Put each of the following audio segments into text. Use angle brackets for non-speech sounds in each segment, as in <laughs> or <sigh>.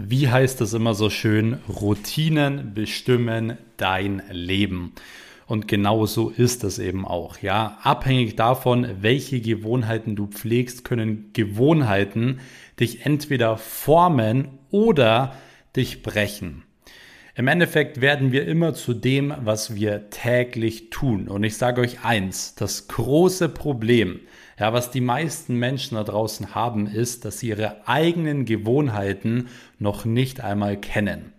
Wie heißt es immer so schön? Routinen bestimmen dein Leben. Und genau so ist es eben auch. Ja, abhängig davon, welche Gewohnheiten du pflegst, können Gewohnheiten dich entweder formen oder dich brechen. Im Endeffekt werden wir immer zu dem, was wir täglich tun. Und ich sage euch eins, das große Problem ja, was die meisten Menschen da draußen haben, ist, dass sie ihre eigenen Gewohnheiten noch nicht einmal kennen.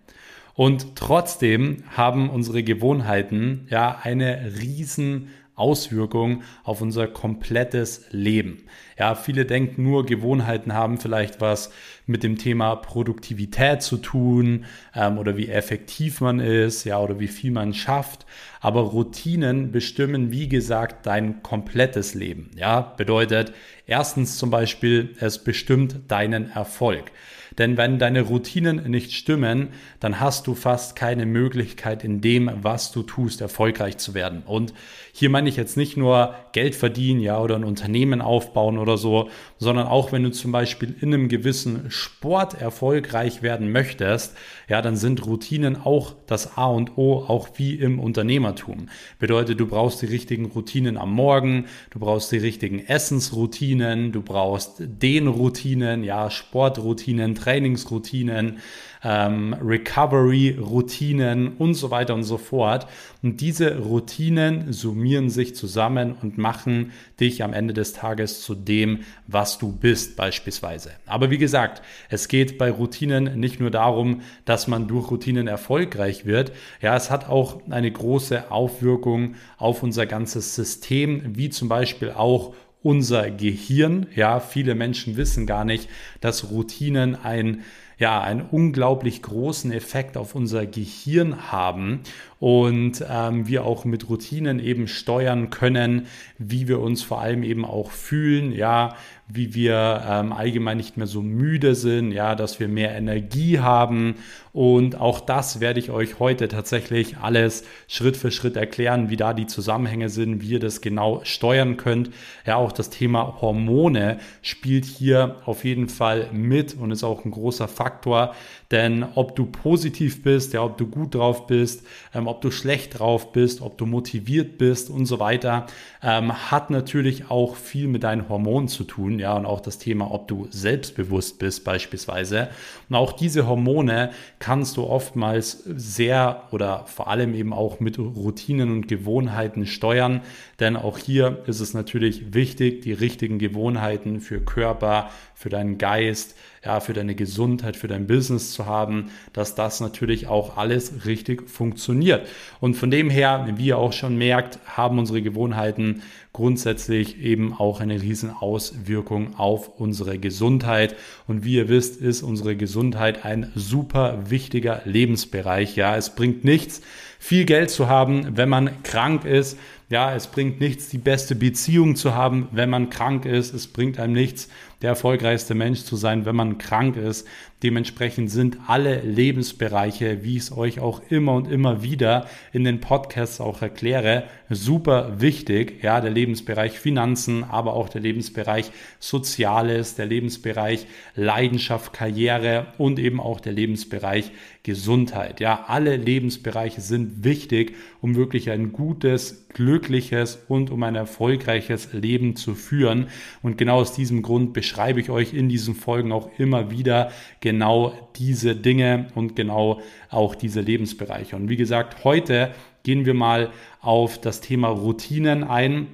Und trotzdem haben unsere Gewohnheiten ja eine riesen Auswirkung auf unser komplettes Leben. Ja, viele denken nur, Gewohnheiten haben vielleicht was mit dem Thema Produktivität zu tun ähm, oder wie effektiv man ist, ja, oder wie viel man schafft. Aber Routinen bestimmen, wie gesagt, dein komplettes Leben. Ja, bedeutet erstens zum Beispiel, es bestimmt deinen Erfolg. Denn wenn deine Routinen nicht stimmen, dann hast du fast keine Möglichkeit in dem, was du tust, erfolgreich zu werden. Und hier meine ich jetzt nicht nur Geld verdienen, ja, oder ein Unternehmen aufbauen oder so, sondern auch wenn du zum Beispiel in einem gewissen Sport erfolgreich werden möchtest, ja, dann sind Routinen auch das A und O, auch wie im Unternehmertum. Bedeutet, du brauchst die richtigen Routinen am Morgen, du brauchst die richtigen Essensroutinen, du brauchst den Routinen, ja, Sportroutinen, Trainingsroutinen, ähm, Recovery-Routinen und so weiter und so fort. Und diese Routinen summieren sich zusammen und machen dich am Ende des Tages zu dem, was du bist beispielsweise. Aber wie gesagt, es geht bei Routinen nicht nur darum, dass man durch Routinen erfolgreich wird. Ja, es hat auch eine große Aufwirkung auf unser ganzes System, wie zum Beispiel auch unser Gehirn. Ja, viele Menschen wissen gar nicht, dass Routinen ein ja, einen unglaublich großen Effekt auf unser Gehirn haben und ähm, wir auch mit Routinen eben steuern können, wie wir uns vor allem eben auch fühlen, ja, wie wir ähm, allgemein nicht mehr so müde sind, ja, dass wir mehr Energie haben. Und auch das werde ich euch heute tatsächlich alles Schritt für Schritt erklären, wie da die Zusammenhänge sind, wie ihr das genau steuern könnt. Ja, auch das Thema Hormone spielt hier auf jeden Fall mit und ist auch ein großer Faktor, denn ob du positiv bist, ja, ob du gut drauf bist, ähm, ob du schlecht drauf bist, ob du motiviert bist und so weiter, ähm, hat natürlich auch viel mit deinen Hormonen zu tun, ja, und auch das Thema, ob du selbstbewusst bist beispielsweise. Und auch diese Hormone kannst du oftmals sehr oder vor allem eben auch mit Routinen und Gewohnheiten steuern, denn auch hier ist es natürlich wichtig, die richtigen Gewohnheiten für Körper, für deinen Geist, ja, für deine Gesundheit, für dein Business zu haben, dass das natürlich auch alles richtig funktioniert. Und von dem her, wie ihr auch schon merkt, haben unsere Gewohnheiten grundsätzlich eben auch eine riesen Auswirkung auf unsere Gesundheit. Und wie ihr wisst, ist unsere Gesundheit ein super wichtiger Lebensbereich. Ja, es bringt nichts, viel Geld zu haben, wenn man krank ist. Ja, es bringt nichts, die beste Beziehung zu haben, wenn man krank ist. Es bringt einem nichts, der erfolgreichste Mensch zu sein, wenn man krank ist. Dementsprechend sind alle Lebensbereiche, wie ich es euch auch immer und immer wieder in den Podcasts auch erkläre, super wichtig. Ja, der Lebensbereich Finanzen, aber auch der Lebensbereich Soziales, der Lebensbereich Leidenschaft, Karriere und eben auch der Lebensbereich Gesundheit. Ja, alle Lebensbereiche sind wichtig, um wirklich ein gutes, glückliches und um ein erfolgreiches Leben zu führen. Und genau aus diesem Grund beschreibe ich euch in diesen Folgen auch immer wieder genau diese Dinge und genau auch diese Lebensbereiche. Und wie gesagt, heute gehen wir mal auf das Thema Routinen ein.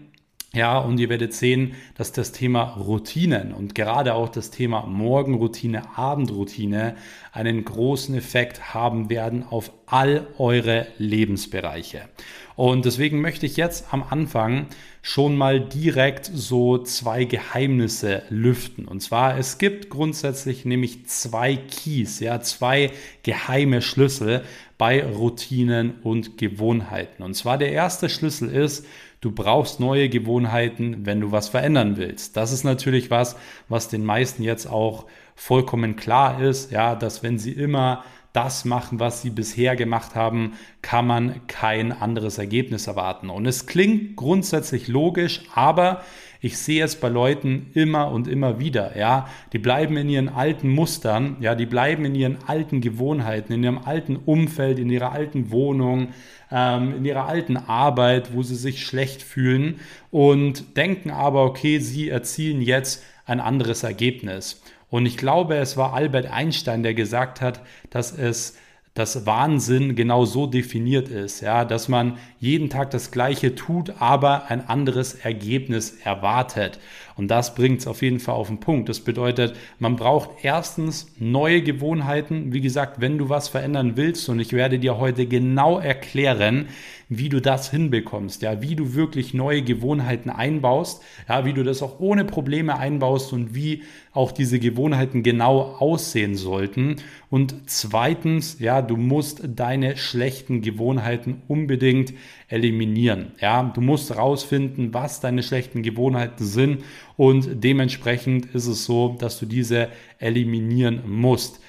Ja, und ihr werdet sehen, dass das Thema Routinen und gerade auch das Thema Morgenroutine, Abendroutine einen großen Effekt haben werden auf all eure Lebensbereiche. Und deswegen möchte ich jetzt am Anfang schon mal direkt so zwei Geheimnisse lüften. Und zwar, es gibt grundsätzlich nämlich zwei Keys, ja, zwei geheime Schlüssel bei Routinen und Gewohnheiten. Und zwar der erste Schlüssel ist, Du brauchst neue Gewohnheiten, wenn du was verändern willst. Das ist natürlich was, was den meisten jetzt auch vollkommen klar ist, ja, dass wenn sie immer das machen, was sie bisher gemacht haben, kann man kein anderes Ergebnis erwarten. Und es klingt grundsätzlich logisch, aber Ich sehe es bei Leuten immer und immer wieder, ja. Die bleiben in ihren alten Mustern, ja, die bleiben in ihren alten Gewohnheiten, in ihrem alten Umfeld, in ihrer alten Wohnung, ähm, in ihrer alten Arbeit, wo sie sich schlecht fühlen und denken aber, okay, sie erzielen jetzt ein anderes Ergebnis. Und ich glaube, es war Albert Einstein, der gesagt hat, dass es dass Wahnsinn genau so definiert ist, ja, dass man jeden Tag das Gleiche tut, aber ein anderes Ergebnis erwartet. Und das bringt es auf jeden Fall auf den Punkt. Das bedeutet, man braucht erstens neue Gewohnheiten. Wie gesagt, wenn du was verändern willst, und ich werde dir heute genau erklären, wie du das hinbekommst, ja, wie du wirklich neue Gewohnheiten einbaust, ja, wie du das auch ohne Probleme einbaust und wie auch diese Gewohnheiten genau aussehen sollten. Und zweitens, ja, du musst deine schlechten Gewohnheiten unbedingt eliminieren. Ja, du musst rausfinden, was deine schlechten Gewohnheiten sind und dementsprechend ist es so, dass du diese eliminieren musst.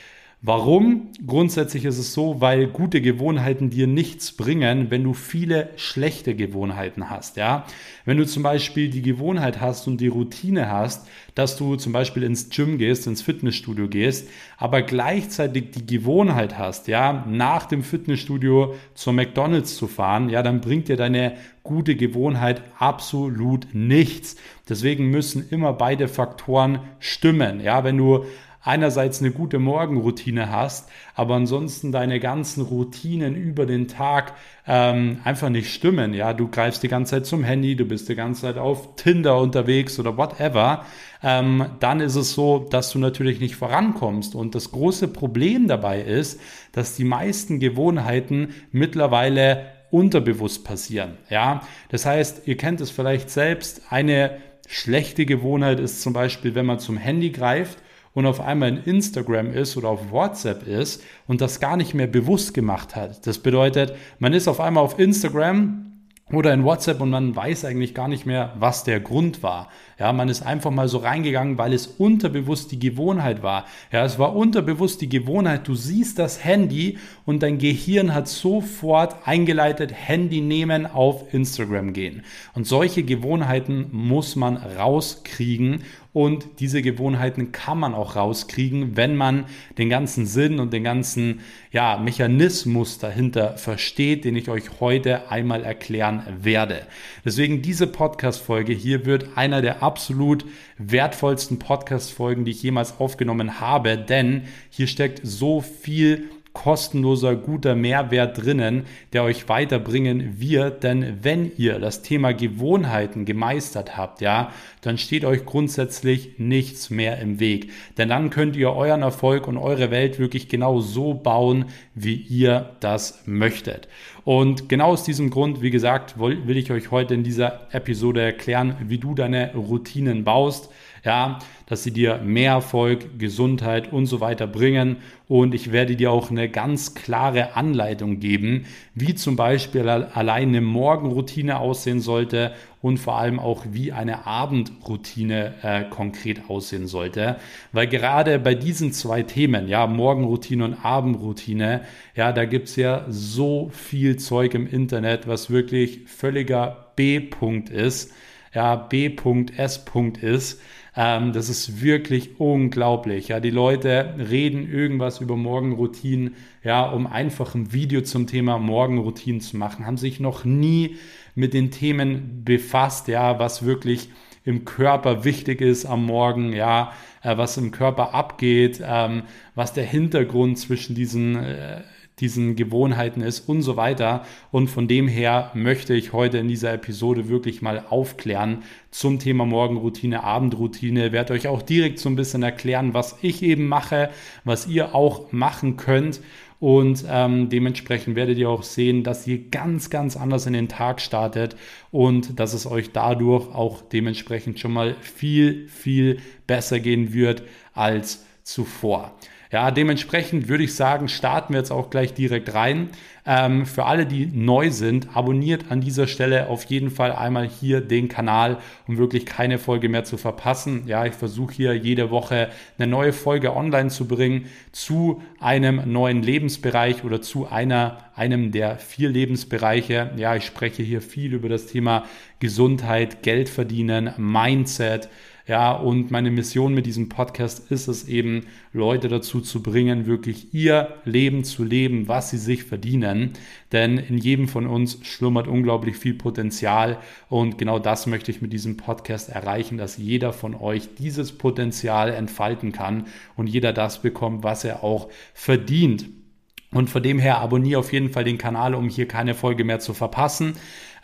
Warum? Grundsätzlich ist es so, weil gute Gewohnheiten dir nichts bringen, wenn du viele schlechte Gewohnheiten hast. Ja? Wenn du zum Beispiel die Gewohnheit hast und die Routine hast, dass du zum Beispiel ins Gym gehst, ins Fitnessstudio gehst, aber gleichzeitig die Gewohnheit hast, ja, nach dem Fitnessstudio zur McDonalds zu fahren, ja, dann bringt dir deine gute Gewohnheit absolut nichts. Deswegen müssen immer beide Faktoren stimmen. Ja, wenn du einerseits eine gute Morgenroutine hast, aber ansonsten deine ganzen Routinen über den Tag ähm, einfach nicht stimmen. Ja, du greifst die ganze Zeit zum Handy, du bist die ganze Zeit auf Tinder unterwegs oder whatever. Ähm, dann ist es so, dass du natürlich nicht vorankommst. Und das große Problem dabei ist, dass die meisten Gewohnheiten mittlerweile unterbewusst passieren. Ja, das heißt, ihr kennt es vielleicht selbst. Eine schlechte Gewohnheit ist zum Beispiel, wenn man zum Handy greift und auf einmal in Instagram ist oder auf WhatsApp ist und das gar nicht mehr bewusst gemacht hat. Das bedeutet, man ist auf einmal auf Instagram oder in WhatsApp und man weiß eigentlich gar nicht mehr, was der Grund war. Ja, man ist einfach mal so reingegangen, weil es unterbewusst die Gewohnheit war. Ja, es war unterbewusst die Gewohnheit. Du siehst das Handy und dein Gehirn hat sofort eingeleitet, Handy nehmen, auf Instagram gehen. Und solche Gewohnheiten muss man rauskriegen und diese Gewohnheiten kann man auch rauskriegen, wenn man den ganzen Sinn und den ganzen ja, Mechanismus dahinter versteht, den ich euch heute einmal erklären werde. Deswegen diese Podcast-Folge hier wird einer der absolut wertvollsten Podcast-Folgen, die ich jemals aufgenommen habe, denn hier steckt so viel kostenloser, guter Mehrwert drinnen, der euch weiterbringen wird. Denn wenn ihr das Thema Gewohnheiten gemeistert habt, ja, dann steht euch grundsätzlich nichts mehr im Weg. Denn dann könnt ihr euren Erfolg und eure Welt wirklich genau so bauen, wie ihr das möchtet. Und genau aus diesem Grund, wie gesagt, will ich euch heute in dieser Episode erklären, wie du deine Routinen baust ja, dass sie dir mehr Erfolg, Gesundheit und so weiter bringen. Und ich werde dir auch eine ganz klare Anleitung geben, wie zum Beispiel allein eine Morgenroutine aussehen sollte und vor allem auch, wie eine Abendroutine äh, konkret aussehen sollte. Weil gerade bei diesen zwei Themen, ja, Morgenroutine und Abendroutine, ja, da gibt es ja so viel Zeug im Internet, was wirklich völliger B-Punkt ist, ja, B.S. ist. Ähm, das ist wirklich unglaublich. Ja, die Leute reden irgendwas über Morgenroutinen, ja, um einfach ein Video zum Thema Morgenroutinen zu machen, haben sich noch nie mit den Themen befasst, ja, was wirklich im Körper wichtig ist am Morgen, ja, äh, was im Körper abgeht, ähm, was der Hintergrund zwischen diesen äh, diesen Gewohnheiten ist und so weiter. Und von dem her möchte ich heute in dieser Episode wirklich mal aufklären zum Thema Morgenroutine, Abendroutine. Werde euch auch direkt so ein bisschen erklären, was ich eben mache, was ihr auch machen könnt. Und ähm, dementsprechend werdet ihr auch sehen, dass ihr ganz, ganz anders in den Tag startet und dass es euch dadurch auch dementsprechend schon mal viel, viel besser gehen wird als zuvor. Ja, dementsprechend würde ich sagen, starten wir jetzt auch gleich direkt rein. Ähm, für alle, die neu sind, abonniert an dieser Stelle auf jeden Fall einmal hier den Kanal, um wirklich keine Folge mehr zu verpassen. Ja, ich versuche hier jede Woche eine neue Folge online zu bringen zu einem neuen Lebensbereich oder zu einer, einem der vier Lebensbereiche. Ja, ich spreche hier viel über das Thema Gesundheit, Geld verdienen, Mindset, ja, und meine Mission mit diesem Podcast ist es eben, Leute dazu zu bringen, wirklich ihr Leben zu leben, was sie sich verdienen. Denn in jedem von uns schlummert unglaublich viel Potenzial. Und genau das möchte ich mit diesem Podcast erreichen, dass jeder von euch dieses Potenzial entfalten kann und jeder das bekommt, was er auch verdient. Und von dem her abonniere auf jeden Fall den Kanal, um hier keine Folge mehr zu verpassen.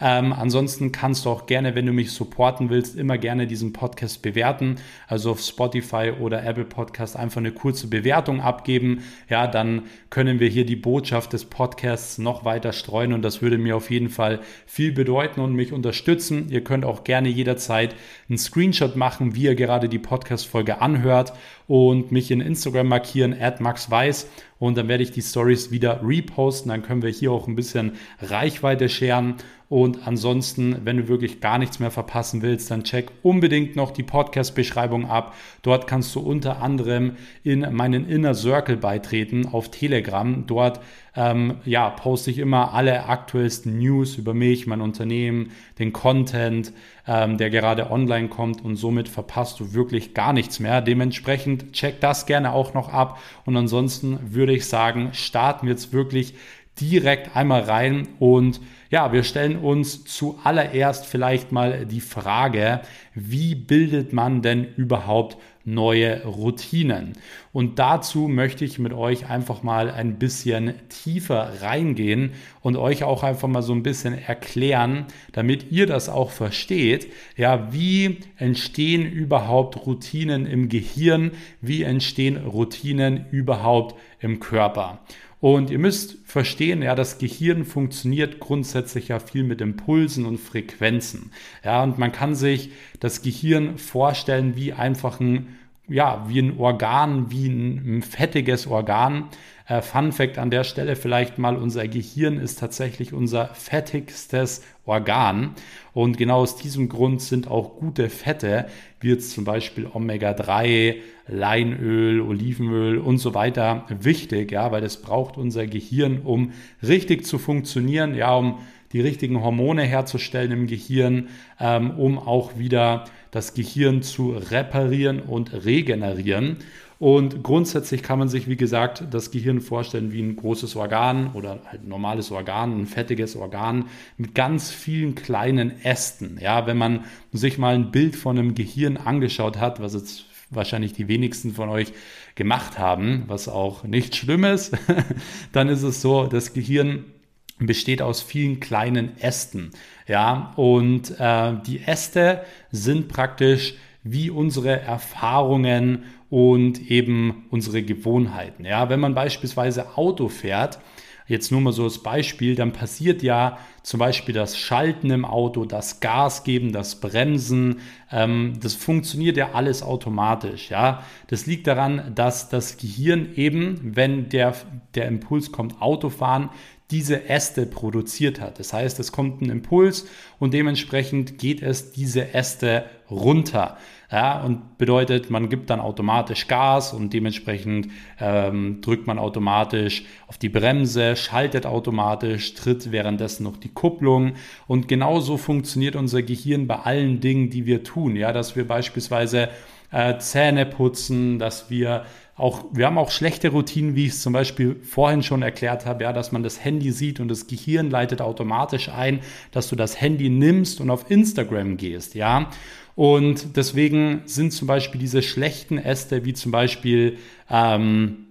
Ähm, ansonsten kannst du auch gerne, wenn du mich supporten willst, immer gerne diesen Podcast bewerten. Also auf Spotify oder Apple Podcast einfach eine kurze Bewertung abgeben. Ja, dann können wir hier die Botschaft des Podcasts noch weiter streuen und das würde mir auf jeden Fall viel bedeuten und mich unterstützen. Ihr könnt auch gerne jederzeit einen Screenshot machen, wie ihr gerade die Podcast-Folge anhört und mich in Instagram markieren, at maxweiss und dann werde ich die Stories wieder reposten. Dann können wir hier auch ein bisschen Reichweite scheren und ansonsten, wenn du wirklich gar nichts mehr verpassen willst, dann check unbedingt noch die Podcast-Beschreibung ab. Dort kannst du unter anderem in meinen Inner Circle beitreten auf Telegram. Dort ähm, ja, poste ich immer alle aktuellsten News über mich, mein Unternehmen, den Content, ähm, der gerade online kommt und somit verpasst du wirklich gar nichts mehr. Dementsprechend check das gerne auch noch ab und ansonsten würde ich sagen, starten wir jetzt wirklich direkt einmal rein und ja, wir stellen uns zuallererst vielleicht mal die Frage, wie bildet man denn überhaupt neue Routinen? Und dazu möchte ich mit euch einfach mal ein bisschen tiefer reingehen und euch auch einfach mal so ein bisschen erklären, damit ihr das auch versteht. Ja, wie entstehen überhaupt Routinen im Gehirn? Wie entstehen Routinen überhaupt im Körper? Und ihr müsst verstehen, ja, das Gehirn funktioniert grundsätzlich ja viel mit Impulsen und Frequenzen. Ja, und man kann sich das Gehirn vorstellen wie einfach ein, ja, wie ein Organ, wie ein, ein fettiges Organ. Äh, Fun Fact an der Stelle vielleicht mal, unser Gehirn ist tatsächlich unser fettigstes Organ. Und genau aus diesem Grund sind auch gute Fette, wie jetzt zum Beispiel Omega-3, Leinöl, Olivenöl und so weiter wichtig, ja, weil das braucht unser Gehirn, um richtig zu funktionieren, ja, um die richtigen Hormone herzustellen im Gehirn, ähm, um auch wieder das Gehirn zu reparieren und regenerieren. Und grundsätzlich kann man sich, wie gesagt, das Gehirn vorstellen wie ein großes Organ oder halt ein normales Organ, ein fettiges Organ mit ganz vielen kleinen Ästen. Ja, wenn man sich mal ein Bild von einem Gehirn angeschaut hat, was jetzt wahrscheinlich die wenigsten von euch gemacht haben, was auch nicht schlimm ist, <laughs> dann ist es so, das Gehirn besteht aus vielen kleinen Ästen. Ja, und äh, die Äste sind praktisch wie unsere Erfahrungen und eben unsere Gewohnheiten. Ja, wenn man beispielsweise Auto fährt, jetzt nur mal so als Beispiel, dann passiert ja zum Beispiel das Schalten im Auto, das Gas geben, das Bremsen, ähm, das funktioniert ja alles automatisch. Ja, das liegt daran, dass das Gehirn eben, wenn der, der Impuls kommt, Autofahren, diese Äste produziert hat. Das heißt, es kommt ein Impuls und dementsprechend geht es diese Äste runter. Ja, und bedeutet, man gibt dann automatisch Gas und dementsprechend ähm, drückt man automatisch auf die Bremse, schaltet automatisch, tritt währenddessen noch die Kupplung. Und genauso funktioniert unser Gehirn bei allen Dingen, die wir tun. Ja, dass wir beispielsweise äh, Zähne putzen, dass wir auch, wir haben auch schlechte Routinen, wie ich es zum Beispiel vorhin schon erklärt habe, ja, dass man das Handy sieht und das Gehirn leitet automatisch ein, dass du das Handy nimmst und auf Instagram gehst, ja. Und deswegen sind zum Beispiel diese schlechten Äste, wie zum Beispiel, ähm,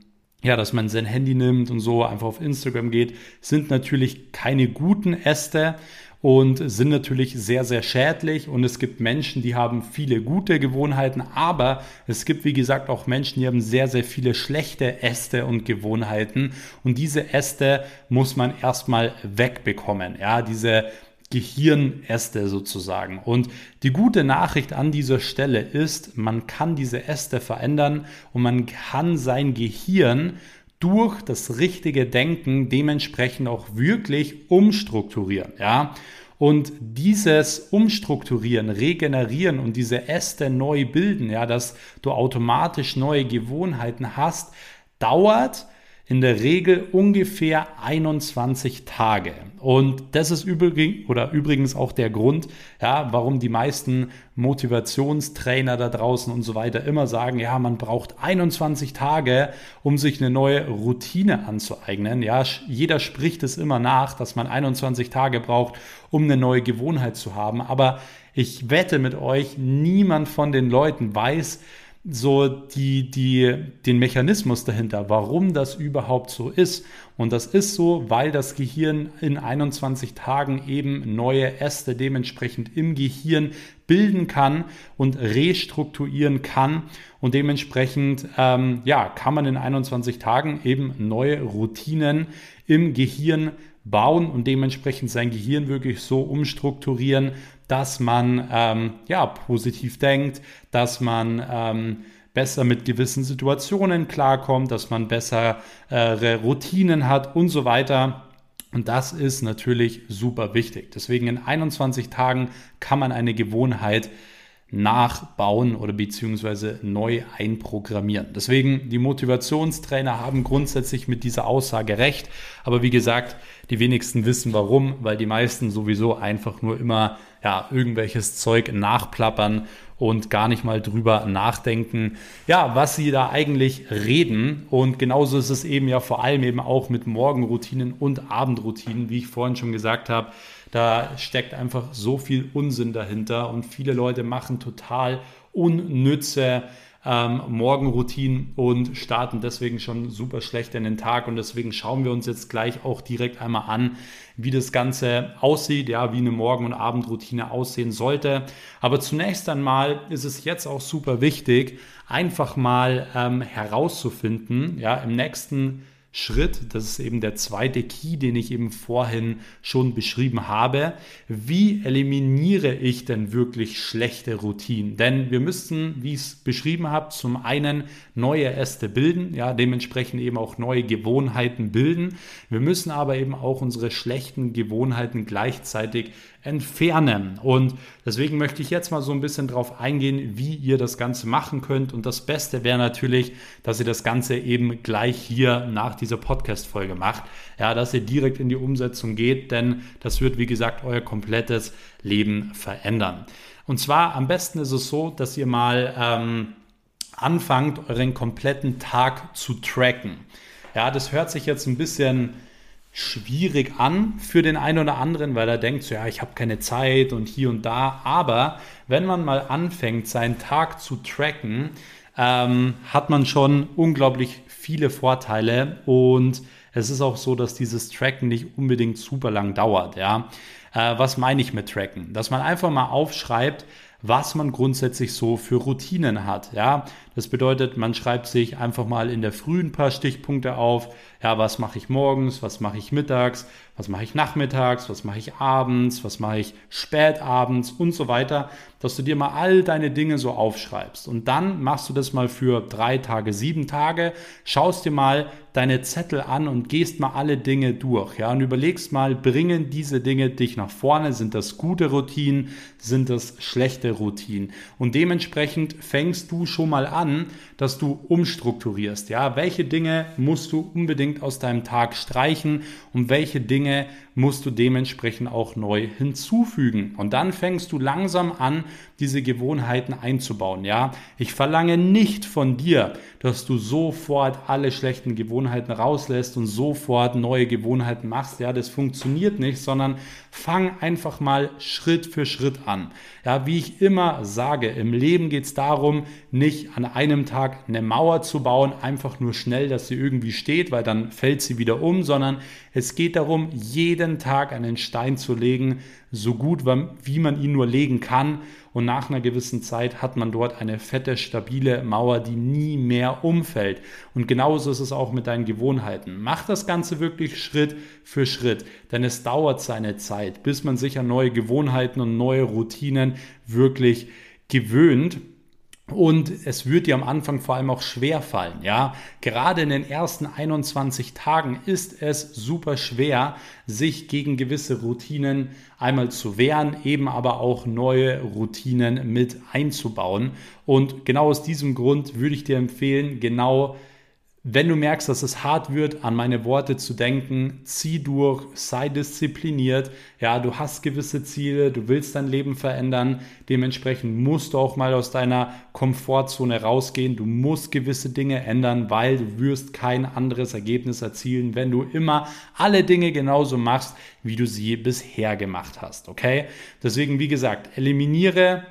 ja, dass man sein Handy nimmt und so einfach auf Instagram geht, sind natürlich keine guten Äste und sind natürlich sehr, sehr schädlich. Und es gibt Menschen, die haben viele gute Gewohnheiten, aber es gibt, wie gesagt, auch Menschen, die haben sehr, sehr viele schlechte Äste und Gewohnheiten. Und diese Äste muss man erstmal wegbekommen. Ja, diese Gehirnäste sozusagen. Und die gute Nachricht an dieser Stelle ist, man kann diese Äste verändern und man kann sein Gehirn durch das richtige Denken dementsprechend auch wirklich umstrukturieren. Ja? Und dieses Umstrukturieren, Regenerieren und diese Äste neu bilden, ja, dass du automatisch neue Gewohnheiten hast, dauert in der Regel ungefähr 21 Tage. Und das ist übrigens, oder übrigens auch der Grund, ja, warum die meisten Motivationstrainer da draußen und so weiter immer sagen, ja, man braucht 21 Tage, um sich eine neue Routine anzueignen. Ja, jeder spricht es immer nach, dass man 21 Tage braucht, um eine neue Gewohnheit zu haben. Aber ich wette mit euch, niemand von den Leuten weiß, so die, die, den Mechanismus dahinter, warum das überhaupt so ist. Und das ist so, weil das Gehirn in 21 Tagen eben neue Äste dementsprechend im Gehirn bilden kann und restrukturieren kann. Und dementsprechend ähm, ja, kann man in 21 Tagen eben neue Routinen im Gehirn bauen und dementsprechend sein Gehirn wirklich so umstrukturieren, dass man ähm, ja, positiv denkt, dass man ähm, besser mit gewissen Situationen klarkommt, dass man bessere Routinen hat und so weiter. Und das ist natürlich super wichtig. Deswegen in 21 Tagen kann man eine Gewohnheit nachbauen oder beziehungsweise neu einprogrammieren. Deswegen, die Motivationstrainer haben grundsätzlich mit dieser Aussage recht. Aber wie gesagt, die wenigsten wissen warum, weil die meisten sowieso einfach nur immer ja, irgendwelches Zeug nachplappern und gar nicht mal drüber nachdenken, ja, was sie da eigentlich reden. Und genauso ist es eben ja vor allem eben auch mit Morgenroutinen und Abendroutinen, wie ich vorhin schon gesagt habe. Da steckt einfach so viel Unsinn dahinter und viele Leute machen total unnütze ähm, Morgenroutinen und starten deswegen schon super schlecht in den Tag. Und deswegen schauen wir uns jetzt gleich auch direkt einmal an, wie das Ganze aussieht, ja, wie eine Morgen- und Abendroutine aussehen sollte. Aber zunächst einmal ist es jetzt auch super wichtig, einfach mal ähm, herauszufinden, ja, im nächsten Schritt, das ist eben der zweite Key, den ich eben vorhin schon beschrieben habe. Wie eliminiere ich denn wirklich schlechte Routinen? Denn wir müssten, wie ich es beschrieben habe, zum einen neue Äste bilden, ja, dementsprechend eben auch neue Gewohnheiten bilden. Wir müssen aber eben auch unsere schlechten Gewohnheiten gleichzeitig entfernen. Und deswegen möchte ich jetzt mal so ein bisschen drauf eingehen, wie ihr das Ganze machen könnt. Und das Beste wäre natürlich, dass ihr das Ganze eben gleich hier nach dieser Podcast-Folge macht. Ja, dass ihr direkt in die Umsetzung geht, denn das wird, wie gesagt, euer komplettes Leben verändern. Und zwar am besten ist es so, dass ihr mal ähm, anfangt, euren kompletten Tag zu tracken. Ja, das hört sich jetzt ein bisschen schwierig an für den einen oder anderen, weil er denkt, so, ja, ich habe keine Zeit und hier und da. Aber wenn man mal anfängt, seinen Tag zu tracken, ähm, hat man schon unglaublich viele Vorteile und es ist auch so, dass dieses Tracken nicht unbedingt super lang dauert. Ja, äh, was meine ich mit Tracken? Dass man einfach mal aufschreibt, was man grundsätzlich so für Routinen hat. Ja, das bedeutet, man schreibt sich einfach mal in der Früh ein paar Stichpunkte auf. Ja, was mache ich morgens, was mache ich mittags, was mache ich nachmittags, was mache ich abends, was mache ich spätabends und so weiter, dass du dir mal all deine Dinge so aufschreibst. Und dann machst du das mal für drei Tage, sieben Tage, schaust dir mal deine Zettel an und gehst mal alle Dinge durch. Ja, und überlegst mal, bringen diese Dinge dich nach vorne? Sind das gute Routinen? Sind das schlechte Routinen? Und dementsprechend fängst du schon mal an, an, dass du umstrukturierst. Ja, welche Dinge musst du unbedingt aus deinem Tag streichen und welche Dinge musst du dementsprechend auch neu hinzufügen. Und dann fängst du langsam an, diese Gewohnheiten einzubauen. Ja, ich verlange nicht von dir, dass du sofort alle schlechten Gewohnheiten rauslässt und sofort neue Gewohnheiten machst. Ja, das funktioniert nicht, sondern fang einfach mal Schritt für Schritt an. Ja, wie ich immer sage, im Leben geht es darum, nicht an einem Tag eine Mauer zu bauen, einfach nur schnell, dass sie irgendwie steht, weil dann fällt sie wieder um, sondern es geht darum, jeden Tag einen Stein zu legen, so gut, wie man ihn nur legen kann. Und nach einer gewissen Zeit hat man dort eine fette, stabile Mauer, die nie mehr umfällt. Und genauso ist es auch mit deinen Gewohnheiten. Mach das Ganze wirklich Schritt für Schritt, denn es dauert seine Zeit, bis man sich an neue Gewohnheiten und neue Routinen wirklich gewöhnt. Und es wird dir am Anfang vor allem auch schwer fallen, ja. Gerade in den ersten 21 Tagen ist es super schwer, sich gegen gewisse Routinen einmal zu wehren, eben aber auch neue Routinen mit einzubauen. Und genau aus diesem Grund würde ich dir empfehlen, genau wenn du merkst, dass es hart wird, an meine Worte zu denken, zieh durch, sei diszipliniert. Ja, du hast gewisse Ziele, du willst dein Leben verändern. Dementsprechend musst du auch mal aus deiner Komfortzone rausgehen. Du musst gewisse Dinge ändern, weil du wirst kein anderes Ergebnis erzielen, wenn du immer alle Dinge genauso machst, wie du sie bisher gemacht hast. Okay? Deswegen, wie gesagt, eliminiere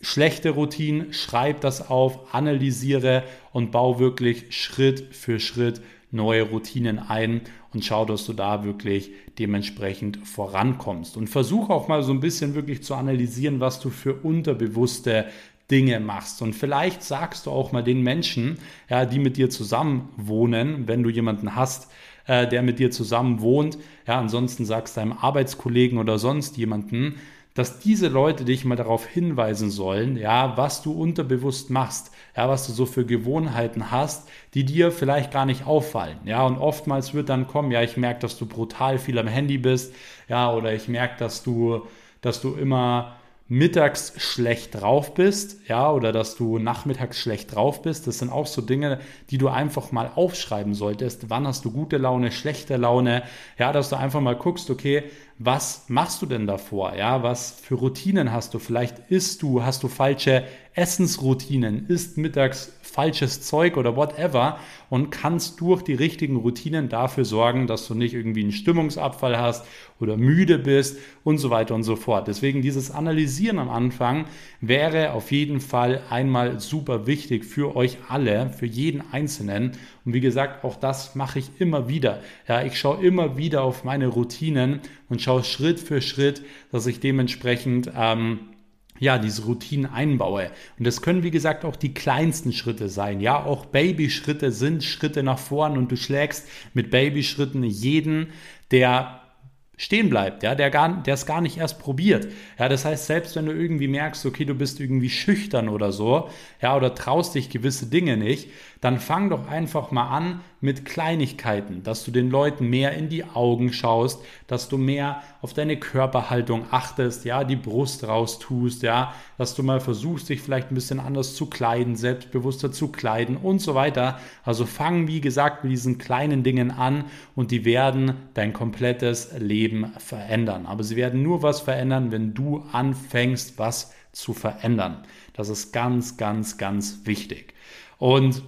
schlechte Routinen, schreib das auf, analysiere und bau wirklich Schritt für Schritt neue Routinen ein und schau, dass du da wirklich dementsprechend vorankommst. Und versuch auch mal so ein bisschen wirklich zu analysieren, was du für unterbewusste Dinge machst. Und vielleicht sagst du auch mal den Menschen, ja, die mit dir zusammen wohnen, wenn du jemanden hast, äh, der mit dir zusammen wohnt, ja, ansonsten sagst deinem Arbeitskollegen oder sonst jemanden, dass diese Leute dich mal darauf hinweisen sollen, ja, was du unterbewusst machst, ja, was du so für Gewohnheiten hast, die dir vielleicht gar nicht auffallen, ja, und oftmals wird dann kommen, ja, ich merke, dass du brutal viel am Handy bist, ja, oder ich merke, dass du, dass du immer mittags schlecht drauf bist, ja, oder dass du nachmittags schlecht drauf bist. Das sind auch so Dinge, die du einfach mal aufschreiben solltest. Wann hast du gute Laune, schlechte Laune? Ja, dass du einfach mal guckst, okay, was machst du denn davor? Ja, was für Routinen hast du? Vielleicht isst du, hast du falsche Essensroutinen, isst mittags falsches Zeug oder whatever und kannst durch die richtigen Routinen dafür sorgen, dass du nicht irgendwie einen Stimmungsabfall hast oder müde bist und so weiter und so fort. Deswegen dieses Analysieren am Anfang wäre auf jeden Fall einmal super wichtig für euch alle, für jeden Einzelnen. Und wie gesagt, auch das mache ich immer wieder. Ja, ich schaue immer wieder auf meine Routinen und schaue Schritt für Schritt, dass ich dementsprechend ähm, ja, diese Routinen einbaue. Und das können, wie gesagt, auch die kleinsten Schritte sein. Ja, auch Babyschritte sind Schritte nach vorn und du schlägst mit Babyschritten jeden, der stehen bleibt, ja, der gar, der es gar nicht erst probiert. Ja, das heißt, selbst wenn du irgendwie merkst, okay, du bist irgendwie schüchtern oder so, ja, oder traust dich gewisse Dinge nicht, dann fang doch einfach mal an mit Kleinigkeiten, dass du den Leuten mehr in die Augen schaust, dass du mehr auf deine Körperhaltung achtest, ja, die Brust raustust, ja, dass du mal versuchst, dich vielleicht ein bisschen anders zu kleiden, selbstbewusster zu kleiden und so weiter. Also fang, wie gesagt, mit diesen kleinen Dingen an und die werden dein komplettes Leben verändern. Aber sie werden nur was verändern, wenn du anfängst, was zu verändern. Das ist ganz, ganz, ganz wichtig. Und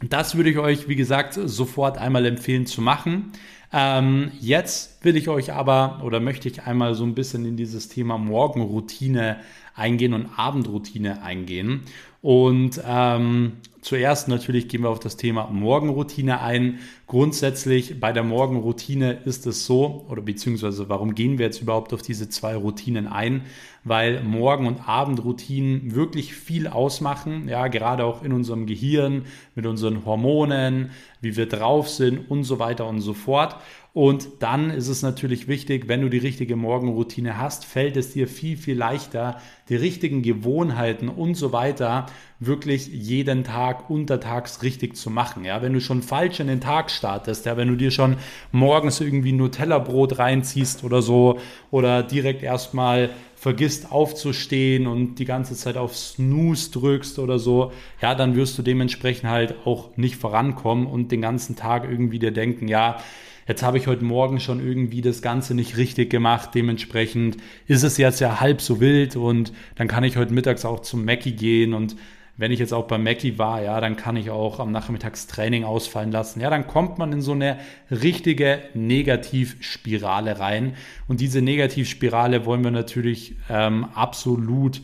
das würde ich euch, wie gesagt, sofort einmal empfehlen zu machen. Ähm, jetzt will ich euch aber oder möchte ich einmal so ein bisschen in dieses Thema Morgenroutine eingehen und Abendroutine eingehen. Und ähm, zuerst natürlich gehen wir auf das Thema Morgenroutine ein. Grundsätzlich bei der Morgenroutine ist es so, oder beziehungsweise warum gehen wir jetzt überhaupt auf diese zwei Routinen ein? Weil Morgen- und Abendroutinen wirklich viel ausmachen, ja, gerade auch in unserem Gehirn, mit unseren Hormonen, wie wir drauf sind und so weiter und so fort. Und dann ist es natürlich wichtig, wenn du die richtige Morgenroutine hast, fällt es dir viel, viel leichter, die richtigen Gewohnheiten und so weiter wirklich jeden Tag untertags richtig zu machen. Ja, wenn du schon falsch in den Tag startest, ja, wenn du dir schon morgens irgendwie Nutella-Brot reinziehst oder so oder direkt erstmal vergisst aufzustehen und die ganze Zeit auf Snooze drückst oder so, ja, dann wirst du dementsprechend halt auch nicht vorankommen und den ganzen Tag irgendwie dir denken, ja, Jetzt habe ich heute Morgen schon irgendwie das Ganze nicht richtig gemacht. Dementsprechend ist es jetzt ja halb so wild und dann kann ich heute mittags auch zum Mackie gehen und wenn ich jetzt auch bei Mackie war, ja, dann kann ich auch am Nachmittagstraining ausfallen lassen. Ja, dann kommt man in so eine richtige Negativspirale rein. Und diese Negativspirale wollen wir natürlich ähm, absolut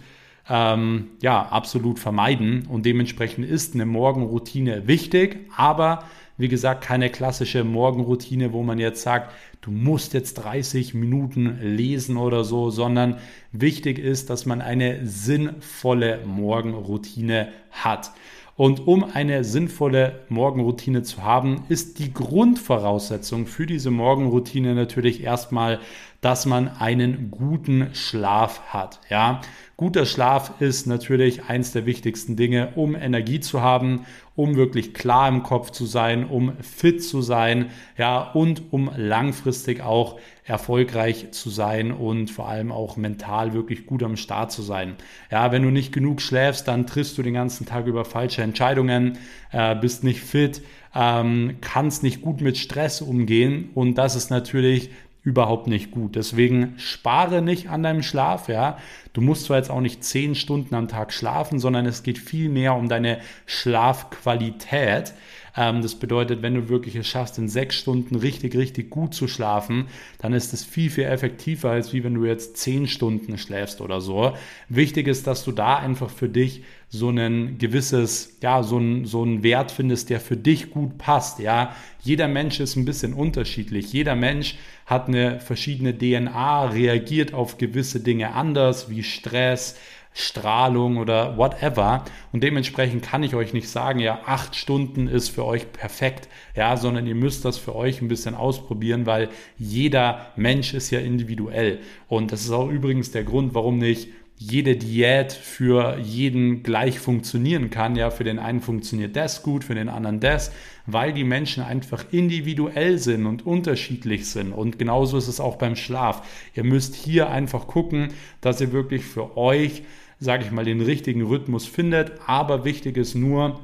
ähm, ja, absolut vermeiden. Und dementsprechend ist eine Morgenroutine wichtig, aber Wie gesagt, keine klassische Morgenroutine, wo man jetzt sagt, du musst jetzt 30 Minuten lesen oder so, sondern wichtig ist, dass man eine sinnvolle Morgenroutine hat. Und um eine sinnvolle Morgenroutine zu haben, ist die Grundvoraussetzung für diese Morgenroutine natürlich erstmal, dass man einen guten Schlaf hat. Ja, guter Schlaf ist natürlich eins der wichtigsten Dinge, um Energie zu haben, um wirklich klar im Kopf zu sein, um fit zu sein, ja, und um langfristig auch erfolgreich zu sein und vor allem auch mental wirklich gut am Start zu sein. Ja, wenn du nicht genug schläfst, dann triffst du den ganzen Tag über falsche Entscheidungen, äh, bist nicht fit, ähm, kannst nicht gut mit Stress umgehen und das ist natürlich überhaupt nicht gut. Deswegen spare nicht an deinem Schlaf, ja. Du musst zwar jetzt auch nicht zehn Stunden am Tag schlafen, sondern es geht viel mehr um deine Schlafqualität. Ähm, das bedeutet, wenn du wirklich es schaffst, in sechs Stunden richtig, richtig gut zu schlafen, dann ist es viel, viel effektiver, als wie wenn du jetzt zehn Stunden schläfst oder so. Wichtig ist, dass du da einfach für dich so ein gewisses, ja, so ein, so ein Wert findest, der für dich gut passt, ja. Jeder Mensch ist ein bisschen unterschiedlich. Jeder Mensch hat eine verschiedene DNA, reagiert auf gewisse Dinge anders, wie Stress, Strahlung oder whatever. Und dementsprechend kann ich euch nicht sagen, ja, acht Stunden ist für euch perfekt, ja, sondern ihr müsst das für euch ein bisschen ausprobieren, weil jeder Mensch ist ja individuell. Und das ist auch übrigens der Grund, warum nicht jede Diät für jeden gleich funktionieren kann. Ja, für den einen funktioniert das gut, für den anderen das, weil die Menschen einfach individuell sind und unterschiedlich sind. Und genauso ist es auch beim Schlaf. Ihr müsst hier einfach gucken, dass ihr wirklich für euch sage ich mal, den richtigen Rhythmus findet. Aber wichtig ist nur,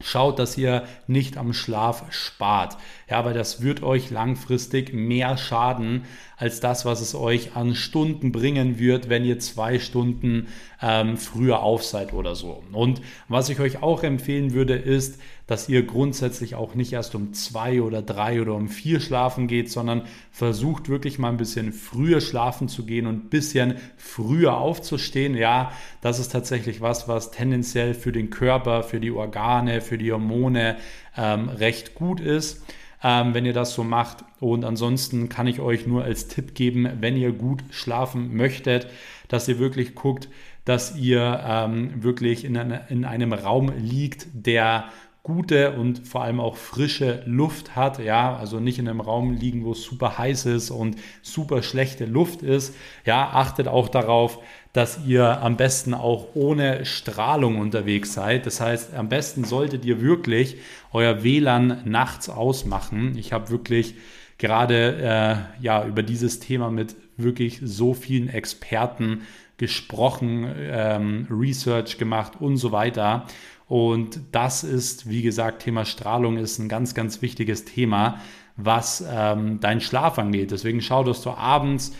Schaut, dass ihr nicht am Schlaf spart. Ja, weil das wird euch langfristig mehr schaden als das, was es euch an Stunden bringen wird, wenn ihr zwei Stunden ähm, früher auf seid oder so. Und was ich euch auch empfehlen würde, ist, dass ihr grundsätzlich auch nicht erst um zwei oder drei oder um vier schlafen geht, sondern versucht wirklich mal ein bisschen früher schlafen zu gehen und ein bisschen früher aufzustehen. Ja, das ist tatsächlich was, was tendenziell für den Körper, für die Organe, für die Hormone ähm, recht gut ist ähm, wenn ihr das so macht. Und ansonsten kann ich euch nur als Tipp geben, wenn ihr gut schlafen möchtet, dass ihr wirklich guckt, dass ihr ähm, wirklich in, eine, in einem Raum liegt, der gute und vor allem auch frische Luft hat, ja, also nicht in einem Raum liegen, wo es super heiß ist und super schlechte Luft ist. Ja, achtet auch darauf, dass ihr am besten auch ohne Strahlung unterwegs seid. Das heißt, am besten solltet ihr wirklich euer WLAN nachts ausmachen. Ich habe wirklich gerade äh, ja über dieses Thema mit wirklich so vielen Experten gesprochen, ähm, Research gemacht und so weiter. Und das ist, wie gesagt, Thema Strahlung ist ein ganz, ganz wichtiges Thema, was ähm, deinen Schlaf angeht. Deswegen schau, dass du abends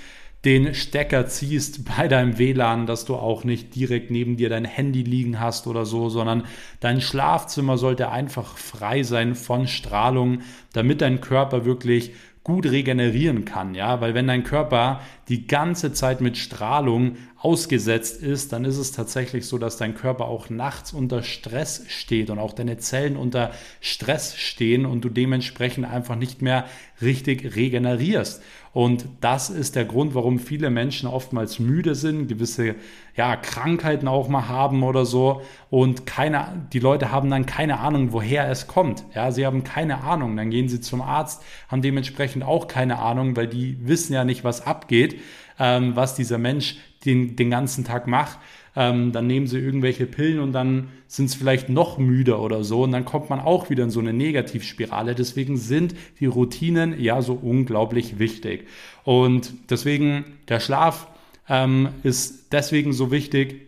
den Stecker ziehst <laughs> bei deinem WLAN, dass du auch nicht direkt neben dir dein Handy liegen hast oder so, sondern dein Schlafzimmer sollte einfach frei sein von Strahlung, damit dein Körper wirklich gut regenerieren kann, ja, weil wenn dein Körper die ganze Zeit mit Strahlung ausgesetzt ist, dann ist es tatsächlich so, dass dein Körper auch nachts unter Stress steht und auch deine Zellen unter Stress stehen und du dementsprechend einfach nicht mehr richtig regenerierst. Und das ist der Grund, warum viele Menschen oftmals müde sind, gewisse ja, Krankheiten auch mal haben oder so. Und keine, die Leute haben dann keine Ahnung, woher es kommt. Ja, sie haben keine Ahnung. Dann gehen sie zum Arzt, haben dementsprechend auch keine Ahnung, weil die wissen ja nicht, was abgeht, ähm, was dieser Mensch den, den ganzen Tag macht ähm, dann nehmen sie irgendwelche Pillen und dann sind sie vielleicht noch müder oder so und dann kommt man auch wieder in so eine Negativspirale. Deswegen sind die Routinen ja so unglaublich wichtig. Und deswegen der Schlaf ähm, ist deswegen so wichtig,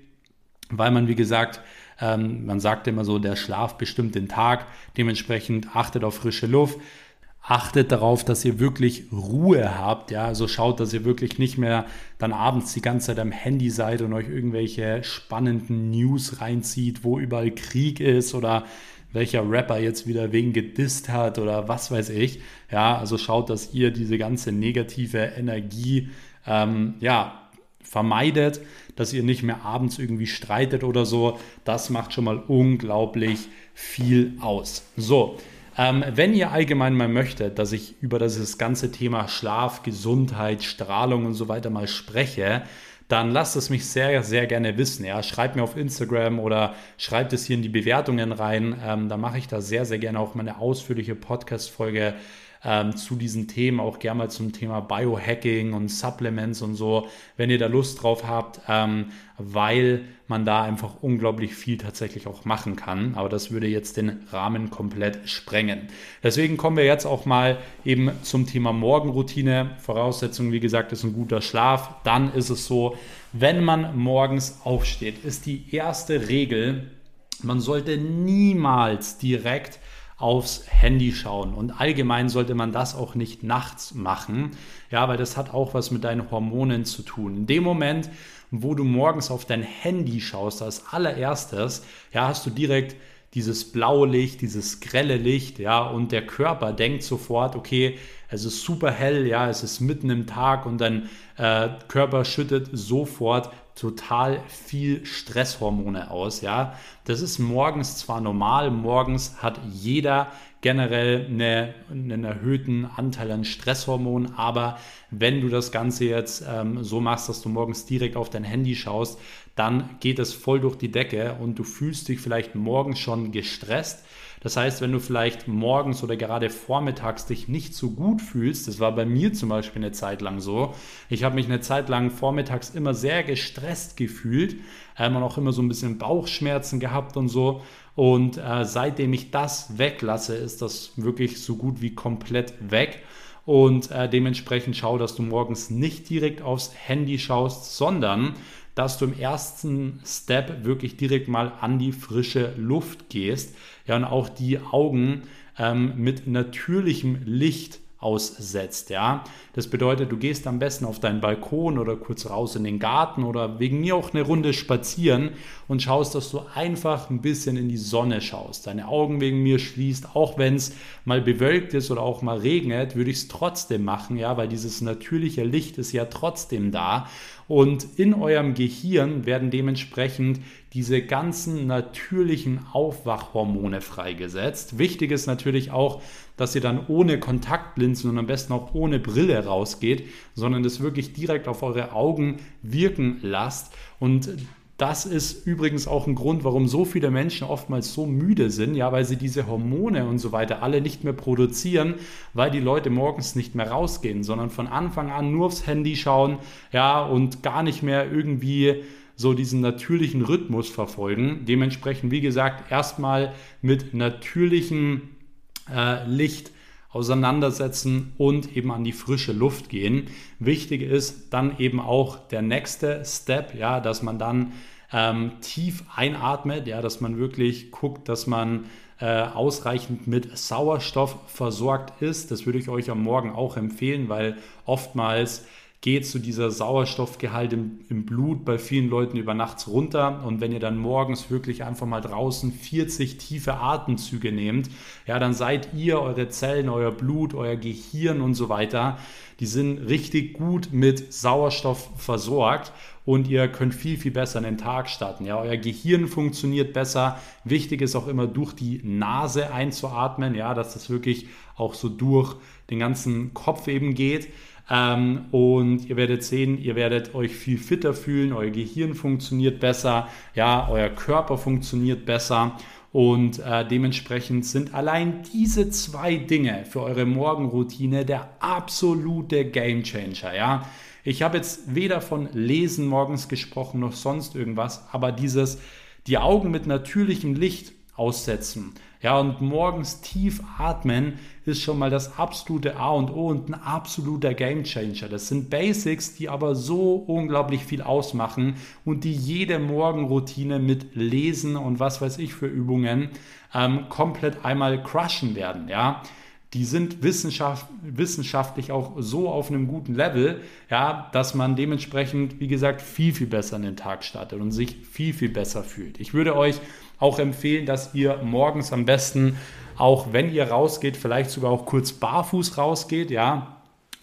weil man, wie gesagt, ähm, man sagt immer so, der Schlaf bestimmt den Tag. Dementsprechend achtet auf frische Luft achtet darauf, dass ihr wirklich Ruhe habt. Ja, also schaut, dass ihr wirklich nicht mehr dann abends die ganze Zeit am Handy seid und euch irgendwelche spannenden News reinzieht, wo überall Krieg ist oder welcher Rapper jetzt wieder wegen gedisst hat oder was weiß ich. Ja, also schaut, dass ihr diese ganze negative Energie, ähm, ja, vermeidet, dass ihr nicht mehr abends irgendwie streitet oder so. Das macht schon mal unglaublich viel aus. So, Ähm, wenn ihr allgemein mal möchtet, dass ich über das ganze Thema Schlaf, Gesundheit, Strahlung und so weiter mal spreche, dann lasst es mich sehr, sehr gerne wissen. Ja, schreibt mir auf Instagram oder schreibt es hier in die Bewertungen rein. Ähm, da mache ich da sehr, sehr gerne auch meine ausführliche Podcast-Folge ähm, zu diesen Themen, auch gerne mal zum Thema Biohacking und Supplements und so, wenn ihr da Lust drauf habt, ähm, weil man da einfach unglaublich viel tatsächlich auch machen kann. Aber das würde jetzt den Rahmen komplett sprengen. Deswegen kommen wir jetzt auch mal eben zum Thema Morgenroutine. Voraussetzung, wie gesagt, ist ein guter Schlaf. Dann ist es so, wenn man morgens aufsteht, ist die erste Regel, man sollte niemals direkt aufs Handy schauen. Und allgemein sollte man das auch nicht nachts machen, ja, weil das hat auch was mit deinen Hormonen zu tun. In dem Moment, wo du morgens auf dein Handy schaust, als allererstes, ja, hast du direkt dieses blaue Licht, dieses grelle Licht, ja, und der Körper denkt sofort, okay, es ist super hell, ja, es ist mitten im Tag und dein äh, Körper schüttet sofort total viel Stresshormone aus, ja. Das ist morgens zwar normal, morgens hat jeder generell eine, einen erhöhten Anteil an Stresshormonen, aber wenn du das Ganze jetzt ähm, so machst, dass du morgens direkt auf dein Handy schaust, dann geht es voll durch die Decke und du fühlst dich vielleicht morgens schon gestresst das heißt, wenn du vielleicht morgens oder gerade vormittags dich nicht so gut fühlst, das war bei mir zum Beispiel eine Zeit lang so, ich habe mich eine Zeit lang vormittags immer sehr gestresst gefühlt ähm, und auch immer so ein bisschen Bauchschmerzen gehabt und so. Und äh, seitdem ich das weglasse, ist das wirklich so gut wie komplett weg. Und äh, dementsprechend schau, dass du morgens nicht direkt aufs Handy schaust, sondern dass du im ersten Step wirklich direkt mal an die frische Luft gehst. Ja, und auch die Augen ähm, mit natürlichem Licht aussetzt. Ja, das bedeutet, du gehst am besten auf deinen Balkon oder kurz raus in den Garten oder wegen mir auch eine Runde spazieren und schaust, dass du einfach ein bisschen in die Sonne schaust. Deine Augen wegen mir schließt, auch wenn es mal bewölkt ist oder auch mal regnet, würde ich es trotzdem machen, ja, weil dieses natürliche Licht ist ja trotzdem da und in eurem Gehirn werden dementsprechend diese ganzen natürlichen Aufwachhormone freigesetzt. Wichtig ist natürlich auch, dass ihr dann ohne Kontaktlinsen und am besten auch ohne Brille rausgeht, sondern das wirklich direkt auf eure Augen wirken lasst. Und das ist übrigens auch ein Grund, warum so viele Menschen oftmals so müde sind, ja, weil sie diese Hormone und so weiter alle nicht mehr produzieren, weil die Leute morgens nicht mehr rausgehen, sondern von Anfang an nur aufs Handy schauen, ja, und gar nicht mehr irgendwie so diesen natürlichen Rhythmus verfolgen. Dementsprechend, wie gesagt, erstmal mit natürlichem äh, Licht auseinandersetzen und eben an die frische Luft gehen. Wichtig ist dann eben auch der nächste Step, ja, dass man dann ähm, tief einatmet, ja, dass man wirklich guckt, dass man äh, ausreichend mit Sauerstoff versorgt ist. Das würde ich euch am Morgen auch empfehlen, weil oftmals geht so dieser Sauerstoffgehalt im, im, Blut bei vielen Leuten über nachts runter. Und wenn ihr dann morgens wirklich einfach mal draußen 40 tiefe Atemzüge nehmt, ja, dann seid ihr, eure Zellen, euer Blut, euer Gehirn und so weiter, die sind richtig gut mit Sauerstoff versorgt und ihr könnt viel, viel besser in den Tag starten. Ja, euer Gehirn funktioniert besser. Wichtig ist auch immer durch die Nase einzuatmen, ja, dass das wirklich auch so durch den ganzen Kopf eben geht. Ähm, und ihr werdet sehen, ihr werdet euch viel fitter fühlen, euer Gehirn funktioniert besser, ja, euer Körper funktioniert besser. Und äh, dementsprechend sind allein diese zwei Dinge für eure Morgenroutine der absolute Gamechanger. Ja? Ich habe jetzt weder von Lesen morgens gesprochen noch sonst irgendwas, aber dieses die Augen mit natürlichem Licht aussetzen. Ja, und morgens tief atmen ist schon mal das absolute A und O und ein absoluter Gamechanger. Das sind Basics, die aber so unglaublich viel ausmachen und die jede Morgenroutine mit Lesen und was weiß ich für Übungen ähm, komplett einmal crushen werden. Ja, die sind wissenschaft, wissenschaftlich auch so auf einem guten Level, ja, dass man dementsprechend, wie gesagt, viel, viel besser in den Tag startet und sich viel, viel besser fühlt. Ich würde euch auch empfehlen, dass ihr morgens am besten, auch wenn ihr rausgeht, vielleicht sogar auch kurz barfuß rausgeht, ja.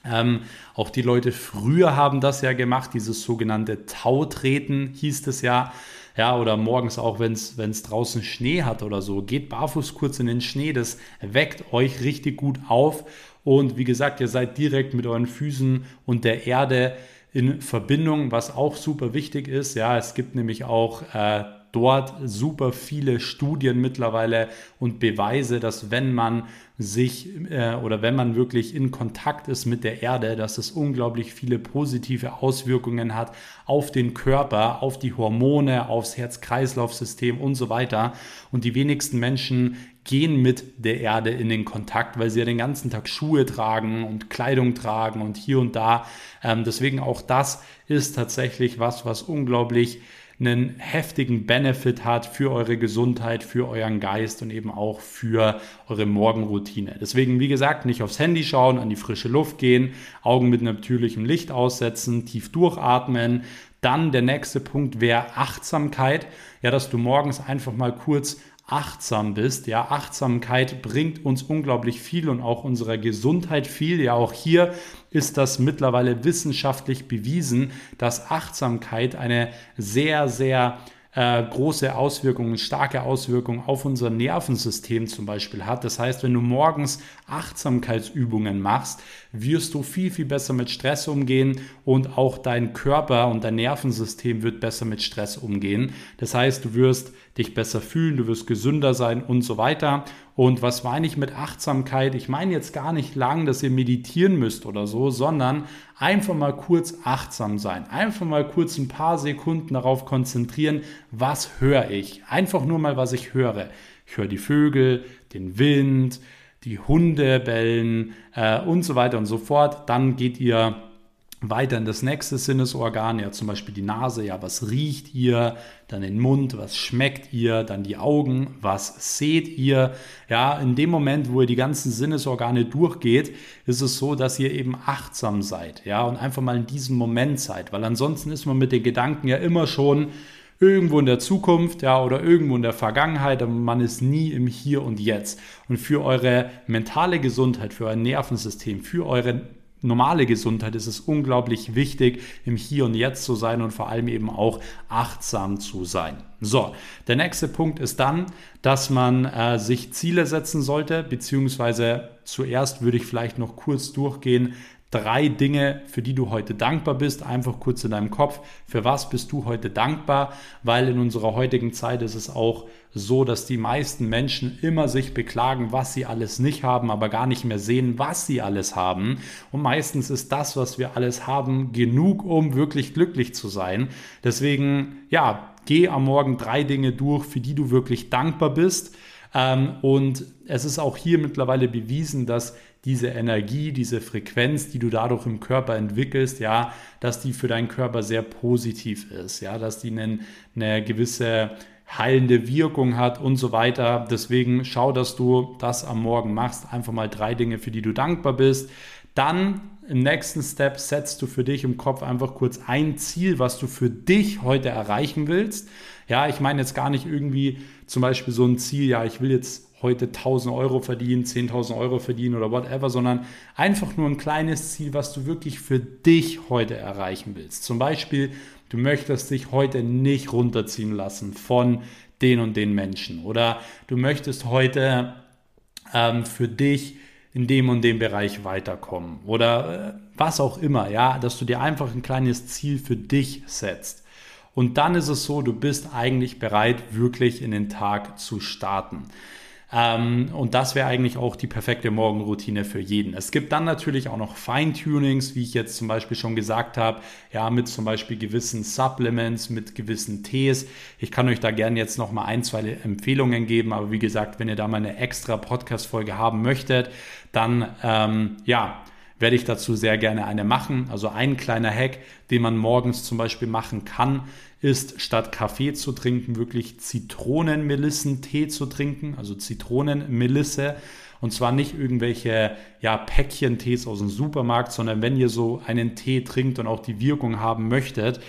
Ähm, auch die Leute früher haben das ja gemacht, dieses sogenannte Tautreten hieß es ja. Ja, oder morgens auch, wenn es draußen Schnee hat oder so, geht barfuß kurz in den Schnee, das weckt euch richtig gut auf und wie gesagt, ihr seid direkt mit euren Füßen und der Erde in Verbindung, was auch super wichtig ist. Ja, es gibt nämlich auch äh, dort super viele Studien mittlerweile und Beweise, dass wenn man sich äh, oder wenn man wirklich in Kontakt ist mit der Erde, dass es unglaublich viele positive Auswirkungen hat auf den Körper, auf die Hormone, aufs Herz-Kreislauf-System und so weiter. Und die wenigsten Menschen gehen mit der Erde in den Kontakt, weil sie ja den ganzen Tag Schuhe tragen und Kleidung tragen und hier und da. Ähm, deswegen auch das ist tatsächlich was, was unglaublich einen heftigen Benefit hat für eure Gesundheit, für euren Geist und eben auch für eure Morgenroutine. Deswegen, wie gesagt, nicht aufs Handy schauen, an die frische Luft gehen, Augen mit natürlichem Licht aussetzen, tief durchatmen. Dann der nächste Punkt wäre Achtsamkeit. Ja, dass du morgens einfach mal kurz achtsam bist. Ja, Achtsamkeit bringt uns unglaublich viel und auch unserer Gesundheit viel. Ja, auch hier ist das mittlerweile wissenschaftlich bewiesen, dass Achtsamkeit eine sehr, sehr äh, große Auswirkungen, starke Auswirkungen auf unser Nervensystem zum Beispiel hat. Das heißt, wenn du morgens Achtsamkeitsübungen machst, wirst du viel, viel besser mit Stress umgehen und auch dein Körper und dein Nervensystem wird besser mit Stress umgehen. Das heißt, du wirst dich besser fühlen, du wirst gesünder sein und so weiter. Und was meine ich mit Achtsamkeit? Ich meine jetzt gar nicht lang, dass ihr meditieren müsst oder so, sondern einfach mal kurz achtsam sein. Einfach mal kurz ein paar Sekunden darauf konzentrieren, was höre ich? Einfach nur mal, was ich höre. Ich höre die Vögel, den Wind, die Hunde bellen äh, und so weiter und so fort. Dann geht ihr weiter in das nächste Sinnesorgan, ja zum Beispiel die Nase, ja was riecht ihr, dann den Mund, was schmeckt ihr, dann die Augen, was seht ihr. Ja, in dem Moment, wo ihr die ganzen Sinnesorgane durchgeht, ist es so, dass ihr eben achtsam seid, ja, und einfach mal in diesem Moment seid, weil ansonsten ist man mit den Gedanken ja immer schon irgendwo in der Zukunft, ja, oder irgendwo in der Vergangenheit, aber man ist nie im Hier und Jetzt. Und für eure mentale Gesundheit, für euer Nervensystem, für eure normale Gesundheit ist es unglaublich wichtig, im Hier und Jetzt zu sein und vor allem eben auch achtsam zu sein. So, der nächste Punkt ist dann, dass man äh, sich Ziele setzen sollte, beziehungsweise zuerst würde ich vielleicht noch kurz durchgehen, drei Dinge, für die du heute dankbar bist, einfach kurz in deinem Kopf. Für was bist du heute dankbar? Weil in unserer heutigen Zeit ist es auch so, dass die meisten Menschen immer sich beklagen, was sie alles nicht haben, aber gar nicht mehr sehen, was sie alles haben. Und meistens ist das, was wir alles haben, genug, um wirklich glücklich zu sein. Deswegen, ja, geh am Morgen drei Dinge durch, für die du wirklich dankbar bist. Ähm, und es ist auch hier mittlerweile bewiesen, dass diese Energie, diese Frequenz, die du dadurch im Körper entwickelst, ja, dass die für deinen Körper sehr positiv ist, ja, dass die eine, eine gewisse heilende Wirkung hat und so weiter. Deswegen schau, dass du das am Morgen machst. Einfach mal drei Dinge, für die du dankbar bist. Dann im nächsten Step setzt du für dich im Kopf einfach kurz ein Ziel, was du für dich heute erreichen willst. Ja, ich meine jetzt gar nicht irgendwie zum Beispiel so ein Ziel, ja, ich will jetzt heute 1000 Euro verdienen, 10.000 Euro verdienen oder whatever, sondern einfach nur ein kleines Ziel, was du wirklich für dich heute erreichen willst. Zum Beispiel, du möchtest dich heute nicht runterziehen lassen von den und den Menschen oder du möchtest heute ähm, für dich in dem und dem Bereich weiterkommen oder äh, was auch immer, ja, dass du dir einfach ein kleines Ziel für dich setzt. Und dann ist es so, du bist eigentlich bereit, wirklich in den Tag zu starten. Ähm, und das wäre eigentlich auch die perfekte Morgenroutine für jeden. Es gibt dann natürlich auch noch Feintunings, wie ich jetzt zum Beispiel schon gesagt habe, ja, mit zum Beispiel gewissen Supplements, mit gewissen Tees. Ich kann euch da gerne jetzt noch mal ein, zwei Empfehlungen geben, aber wie gesagt, wenn ihr da mal eine extra Podcast-Folge haben möchtet, dann ähm, ja, werde ich dazu sehr gerne eine machen. Also ein kleiner Hack, den man morgens zum Beispiel machen kann, ist statt Kaffee zu trinken, wirklich Zitronenmelissentee zu trinken, also Zitronenmelisse. Und zwar nicht irgendwelche ja, Päckchen-Tees aus dem Supermarkt, sondern wenn ihr so einen Tee trinkt und auch die Wirkung haben möchtet,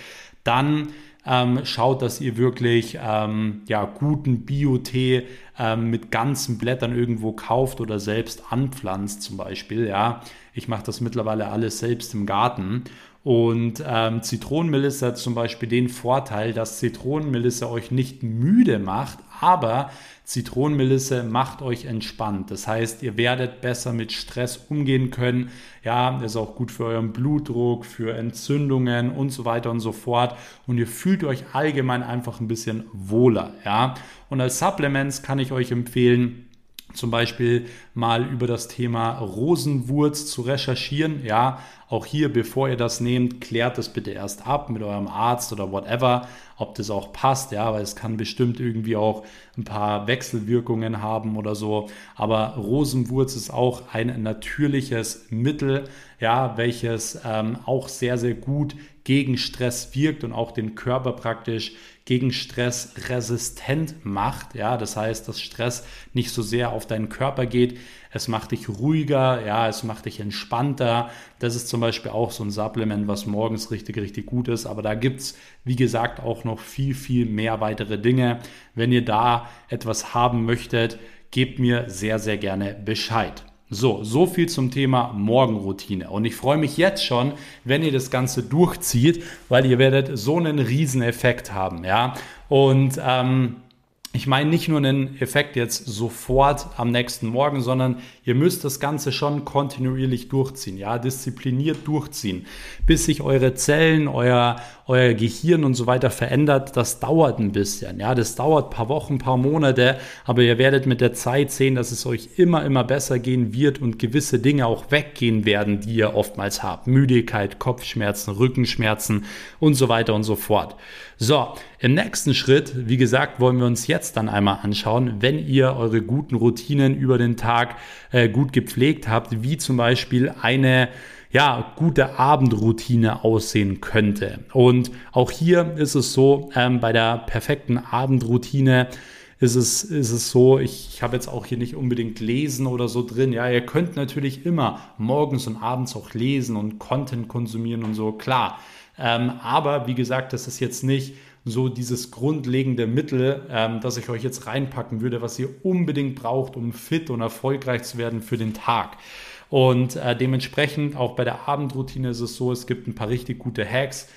dann ähm, schaut, dass ihr wirklich ähm, ja, guten Bio-Tee ähm, mit ganzen Blättern irgendwo kauft oder selbst anpflanzt zum Beispiel. Ja, ich mache das mittlerweile alles selbst im Garten Und ähm, Zitronenmelisse hat zum Beispiel den Vorteil, dass Zitronenmelisse euch nicht müde macht, aber Zitronenmelisse macht euch entspannt. Das heißt, ihr werdet besser mit Stress umgehen können. Ja, ist auch gut für euren Blutdruck, für Entzündungen und so weiter und so fort. Und ihr fühlt euch allgemein einfach ein bisschen wohler. Ja, und als Supplements kann ich euch empfehlen, zum Beispiel mal über das Thema Rosenwurz zu recherchieren. Ja, auch hier, bevor ihr das nehmt, klärt das bitte erst ab mit eurem Arzt oder whatever, ob das auch passt. Ja, weil es kann bestimmt irgendwie auch ein paar Wechselwirkungen haben oder so. Aber Rosenwurz ist auch ein natürliches Mittel, ja, welches ähm, auch sehr, sehr gut gegen Stress wirkt und auch den Körper praktisch gegen Stress resistent macht. Ja, das heißt, dass Stress nicht so sehr auf deinen Körper geht. Es macht dich ruhiger, ja, es macht dich entspannter. Das ist zum Beispiel auch so ein Supplement, was morgens richtig, richtig gut ist. Aber da gibt es, wie gesagt, auch noch viel, viel mehr weitere Dinge. Wenn ihr da etwas haben möchtet, gebt mir sehr, sehr gerne Bescheid. So, so viel zum Thema Morgenroutine. Und ich freue mich jetzt schon, wenn ihr das Ganze durchzieht, weil ihr werdet so einen riesen Effekt haben, ja. Und ähm, ich meine nicht nur einen Effekt jetzt sofort am nächsten Morgen, sondern ihr müsst das Ganze schon kontinuierlich durchziehen, ja, diszipliniert durchziehen, bis sich eure Zellen, euer, euer Gehirn und so weiter verändert. Das dauert ein bisschen, ja, das dauert ein paar Wochen, ein paar Monate, aber ihr werdet mit der Zeit sehen, dass es euch immer, immer besser gehen wird und gewisse Dinge auch weggehen werden, die ihr oftmals habt. Müdigkeit, Kopfschmerzen, Rückenschmerzen und so weiter und so fort. So, im nächsten Schritt, wie gesagt, wollen wir uns jetzt dann einmal anschauen, wenn ihr eure guten Routinen über den Tag äh, gut gepflegt habt, wie zum Beispiel eine ja, gute Abendroutine aussehen könnte. Und auch hier ist es so, ähm, bei der perfekten Abendroutine ist es, ist es so, ich, ich habe jetzt auch hier nicht unbedingt lesen oder so drin. Ja, ihr könnt natürlich immer morgens und abends auch lesen und Content konsumieren und so, klar. Ähm, aber wie gesagt, das ist jetzt nicht so dieses grundlegende Mittel, ähm, das ich euch jetzt reinpacken würde, was ihr unbedingt braucht, um fit und erfolgreich zu werden für den Tag. Und äh, dementsprechend auch bei der Abendroutine ist es so, es gibt ein paar richtig gute Hacks.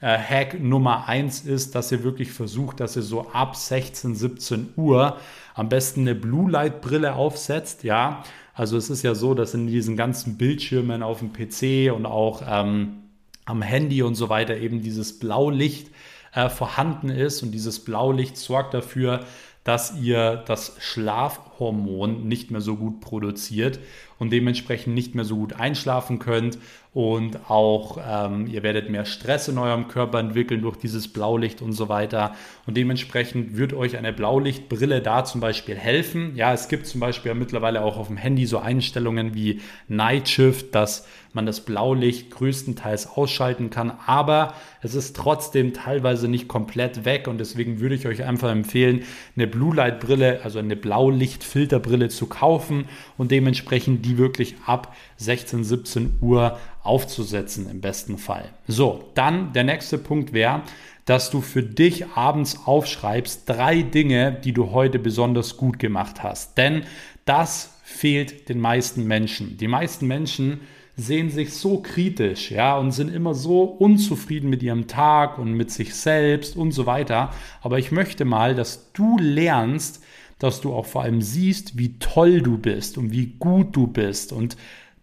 Äh, Hack Nummer eins ist, dass ihr wirklich versucht, dass ihr so ab 16, 17 Uhr am besten eine Blue Light Brille aufsetzt. Ja, also es ist ja so, dass in diesen ganzen Bildschirmen auf dem PC und auch ähm, am Handy und so weiter eben dieses Blaulicht äh, vorhanden ist und dieses Blaulicht sorgt dafür, dass ihr das Schlafhormon nicht mehr so gut produziert und dementsprechend nicht mehr so gut einschlafen könnt und auch ähm, ihr werdet mehr Stress in eurem Körper entwickeln durch dieses Blaulicht und so weiter. Und dementsprechend wird euch eine Blaulichtbrille da zum Beispiel helfen. Ja, es gibt zum Beispiel mittlerweile auch auf dem Handy so Einstellungen wie Night Shift, dass man das Blaulicht größtenteils ausschalten kann, aber es ist trotzdem teilweise nicht komplett weg und deswegen würde ich euch einfach empfehlen, eine Blue Light Brille, also eine Blaulichtfilterbrille zu kaufen und dementsprechend die wirklich ab 16, 17 Uhr aufzusetzen im besten Fall. So, dann der nächste Punkt wäre, dass du für dich abends aufschreibst drei Dinge, die du heute besonders gut gemacht hast. Denn das fehlt den meisten Menschen. Die meisten Menschen sehen sich so kritisch, ja, und sind immer so unzufrieden mit ihrem Tag und mit sich selbst und so weiter. Aber ich möchte mal, dass du lernst, dass du auch vor allem siehst, wie toll du bist und wie gut du bist und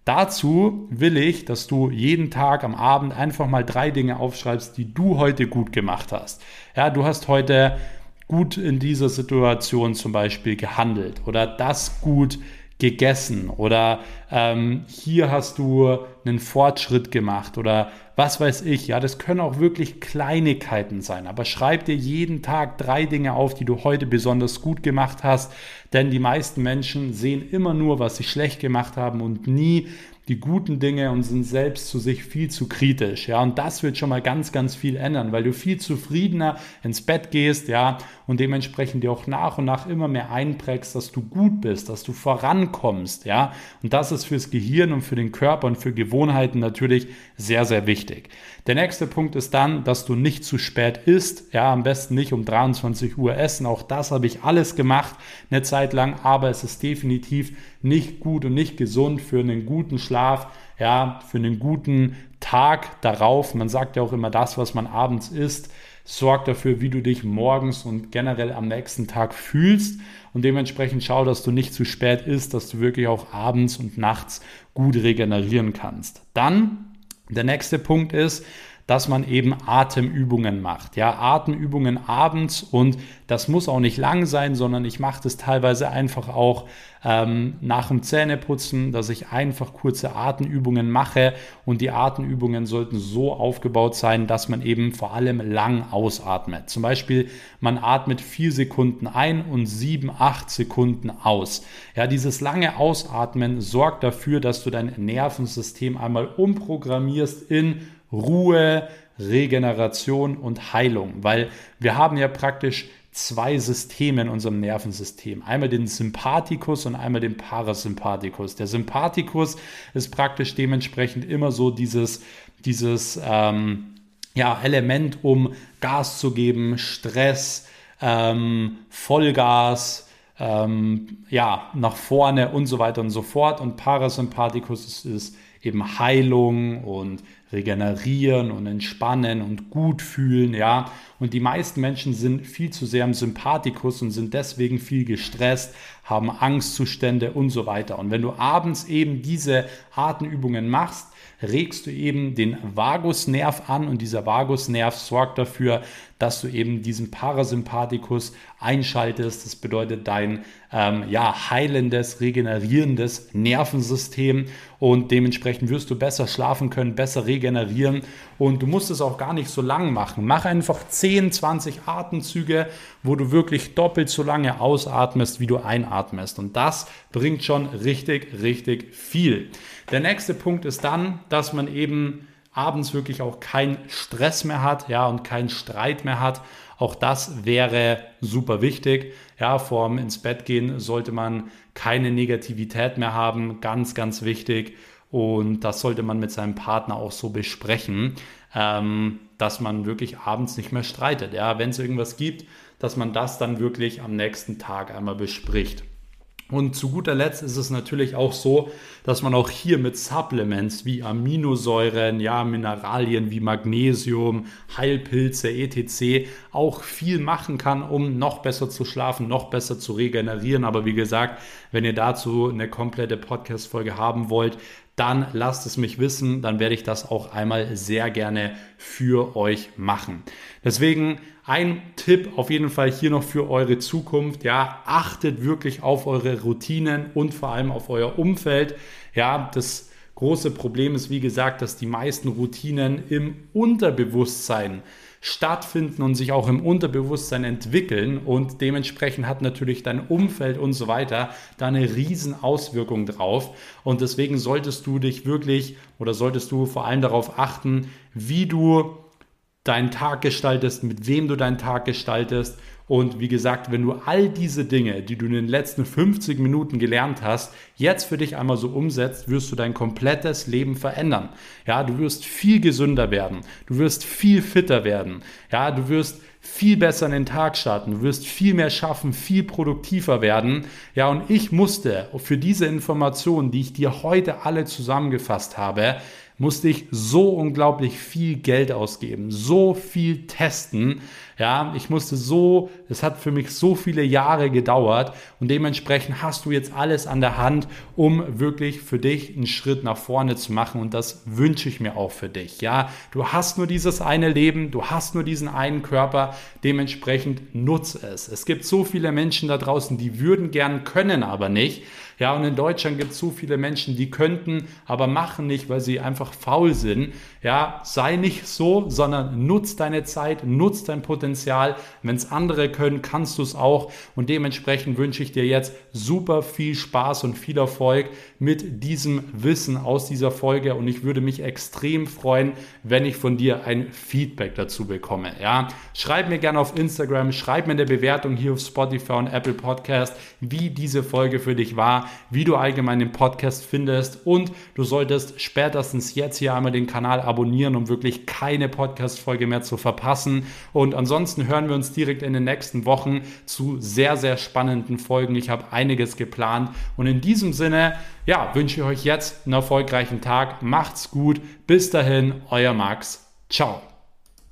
Dazu will ich, dass du jeden Tag am Abend einfach mal drei Dinge aufschreibst, die du heute gut gemacht hast. Ja, du hast heute gut in dieser Situation zum Beispiel gehandelt oder das gut gegessen oder ähm, hier hast du einen Fortschritt gemacht oder was weiß ich. Ja, das können auch wirklich Kleinigkeiten sein. Aber schreib dir jeden Tag drei Dinge auf, die du heute besonders gut gemacht hast. Denn die meisten Menschen sehen immer nur, was sie schlecht gemacht haben und nie die guten Dinge und sind selbst zu sich viel zu kritisch. Ja, und das wird schon mal ganz, ganz viel ändern, weil du viel zufriedener ins Bett gehst, ja, und dementsprechend dir auch nach und nach immer mehr einprägst, dass du gut bist, dass du vorankommst, ja. Und das ist fürs Gehirn und für den Körper und für, Gewohnheiten natürlich sehr, sehr wichtig. Der nächste Punkt ist dann, dass du nicht zu spät isst. Ja, am besten nicht um 23 Uhr essen. Auch das habe ich alles gemacht eine Zeit lang, aber es ist definitiv nicht gut und nicht gesund für einen guten Schlaf, ja, für einen guten Tag darauf. Man sagt ja auch immer, das, was man abends isst, sorgt dafür, wie du dich morgens und generell am nächsten Tag fühlst. Und dementsprechend schau, dass du nicht zu spät isst, dass du wirklich auch abends und nachts gut regenerieren kannst. Dann der nächste Punkt ist, dass man eben Atemübungen macht. Ja, Atemübungen abends und das muss auch nicht lang sein, sondern ich mache das teilweise einfach auch ähm, nach dem Zähneputzen, dass ich einfach kurze Atemübungen mache und die Atemübungen sollten so aufgebaut sein, dass man eben vor allem lang ausatmet. Zum Beispiel, man atmet vier Sekunden ein und sieben, acht Sekunden aus. Ja, dieses lange Ausatmen sorgt dafür, dass du dein Nervensystem einmal umprogrammierst in Ruhe, Regeneration und Heilung, weil wir haben ja praktisch zwei Systeme in unserem Nervensystem. Einmal den Sympathikus und einmal den Parasympathikus. Der Sympathikus ist praktisch dementsprechend immer so dieses, dieses ähm, ja, Element, um Gas zu geben, Stress, ähm, Vollgas, ähm, ja, nach vorne und so weiter und so fort. Und Parasympathikus ist, ist eben Heilung und regenerieren und entspannen und gut fühlen, ja. Und die meisten Menschen sind viel zu sehr im Sympathikus und sind deswegen viel gestresst, haben Angstzustände und so weiter. Und wenn du abends eben diese Atemübungen machst, regst du eben den Vagusnerv an und dieser Vagusnerv sorgt dafür, dass du eben diesen Parasympathikus einschaltest. Das bedeutet dein ähm, ja, heilendes, regenerierendes Nervensystem und dementsprechend wirst du besser schlafen können, besser regenerieren und du musst es auch gar nicht so lang machen. Mach einfach 10, 20 Atemzüge, wo du wirklich doppelt so lange ausatmest, wie du einatmest und das bringt schon richtig, richtig viel. Der nächste Punkt ist dann, dass man eben abends wirklich auch keinen Stress mehr hat, ja, und keinen Streit mehr hat. Auch das wäre super wichtig. Ja, vorm ins Bett gehen sollte man keine Negativität mehr haben. Ganz, ganz wichtig. Und das sollte man mit seinem Partner auch so besprechen, ähm, dass man wirklich abends nicht mehr streitet. Ja, wenn es irgendwas gibt, dass man das dann wirklich am nächsten Tag einmal bespricht. Und zu guter Letzt ist es natürlich auch so, dass man auch hier mit Supplements wie Aminosäuren, ja, Mineralien wie Magnesium, Heilpilze, etc. auch viel machen kann, um noch besser zu schlafen, noch besser zu regenerieren. Aber wie gesagt, wenn ihr dazu eine komplette Podcast-Folge haben wollt, dann lasst es mich wissen, dann werde ich das auch einmal sehr gerne für euch machen. Deswegen ein Tipp auf jeden Fall hier noch für eure Zukunft. Ja, achtet wirklich auf eure Routinen und vor allem auf euer Umfeld. Ja, das große Problem ist, wie gesagt, dass die meisten Routinen im Unterbewusstsein stattfinden und sich auch im Unterbewusstsein entwickeln und dementsprechend hat natürlich dein Umfeld und so weiter da eine riesen Auswirkung drauf und deswegen solltest du dich wirklich oder solltest du vor allem darauf achten, wie du deinen Tag gestaltest, mit wem du deinen Tag gestaltest. Und wie gesagt, wenn du all diese Dinge, die du in den letzten 50 Minuten gelernt hast, jetzt für dich einmal so umsetzt, wirst du dein komplettes Leben verändern. Ja, du wirst viel gesünder werden. Du wirst viel fitter werden. Ja, du wirst viel besser in den Tag starten. Du wirst viel mehr schaffen, viel produktiver werden. Ja, und ich musste für diese Informationen, die ich dir heute alle zusammengefasst habe, musste ich so unglaublich viel Geld ausgeben, so viel testen. Ja, ich musste so, es hat für mich so viele Jahre gedauert und dementsprechend hast du jetzt alles an der Hand, um wirklich für dich einen Schritt nach vorne zu machen und das wünsche ich mir auch für dich. Ja, du hast nur dieses eine Leben, du hast nur diesen einen Körper, dementsprechend nutze es. Es gibt so viele Menschen da draußen, die würden gern, können aber nicht. Ja, und in Deutschland gibt es so viele Menschen, die könnten, aber machen nicht, weil sie einfach faul sind. Ja, sei nicht so, sondern nutz deine Zeit, nutz dein Potenzial. Wenn es andere können, kannst du es auch. Und dementsprechend wünsche ich dir jetzt super viel Spaß und viel Erfolg mit diesem Wissen aus dieser Folge. Und ich würde mich extrem freuen, wenn ich von dir ein Feedback dazu bekomme. Ja, schreib mir gerne auf Instagram, schreib mir eine Bewertung hier auf Spotify und Apple Podcast, wie diese Folge für dich war. wie du allgemein den Podcast findest und du solltest spätestens jetzt hier einmal den Kanal abonnieren, um wirklich keine Podcast-Folge mehr zu verpassen. Und ansonsten hören wir uns direkt in den nächsten Wochen zu sehr, sehr spannenden Folgen. Ich habe einiges geplant und in diesem Sinne, ja, wünsche ich euch jetzt einen erfolgreichen Tag. Macht's gut. Bis dahin, euer Max. Ciao.